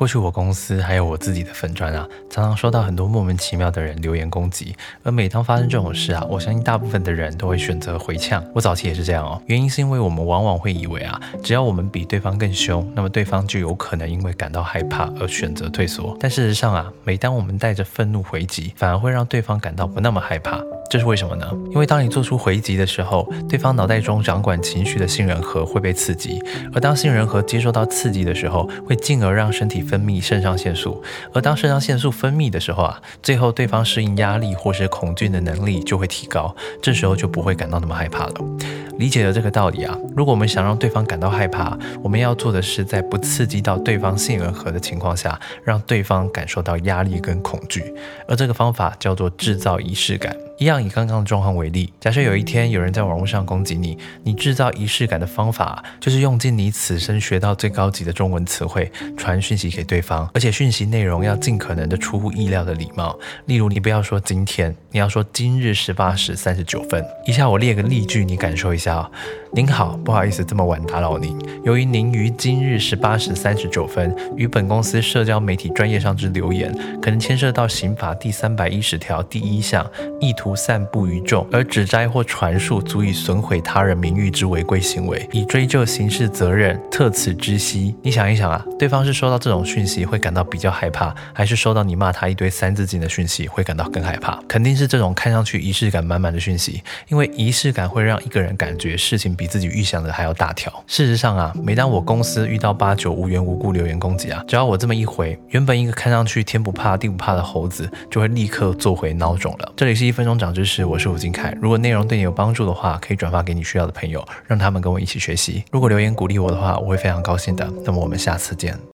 过去我公司还有我自己的粉砖啊，常常收到很多莫名其妙的人留言攻击。而每当发生这种事啊，我相信大部分的人都会选择回呛。我早期也是这样哦，原因是因为我们往往会以为啊，只要我们比对方更凶，那么对方就有可能因为感到害怕而选择退缩。但事实上啊，每当我们带着愤怒回击，反而会让对方感到不那么害怕。这是为什么呢？因为当你做出回击的时候，对方脑袋中掌管情绪的杏仁核会被刺激，而当杏仁核接受到刺激的时候，会进而让身体分泌肾上腺素，而当肾上腺素分泌的时候啊，最后对方适应压力或是恐惧的能力就会提高，这时候就不会感到那么害怕了。理解了这个道理啊，如果我们想让对方感到害怕，我们要做的是在不刺激到对方杏仁核的情况下，让对方感受到压力跟恐惧，而这个方法叫做制造仪式感。一样以刚刚的状况为例，假设有一天有人在网络上攻击你，你制造仪式感的方法就是用尽你此生学到最高级的中文词汇传讯息给对方，而且讯息内容要尽可能的出乎意料的礼貌。例如，你不要说今天，你要说今日十八时三十九分。以下我列个例句，你感受一下。您好，不好意思这么晚打扰您。由于您于今日十八时三十九分于本公司社交媒体专业上之留言，可能牵涉到刑法第三百一十条第一项意图散布于众而指摘或传述足以损毁他人名誉之违规行为，以追究刑事责任，特此知悉。你想一想啊，对方是收到这种讯息会感到比较害怕，还是收到你骂他一堆三字经的讯息会感到更害怕？肯定是这种看上去仪式感满满的讯息，因为仪式感会让一个人感觉事情。比自己预想的还要大条。事实上啊，每当我公司遇到八九无缘无故留言攻击啊，只要我这么一回，原本一个看上去天不怕地不怕的猴子，就会立刻做回孬种了。这里是一分钟长知识，我是吴金凯。如果内容对你有帮助的话，可以转发给你需要的朋友，让他们跟我一起学习。如果留言鼓励我的话，我会非常高兴的。那么我们下次见。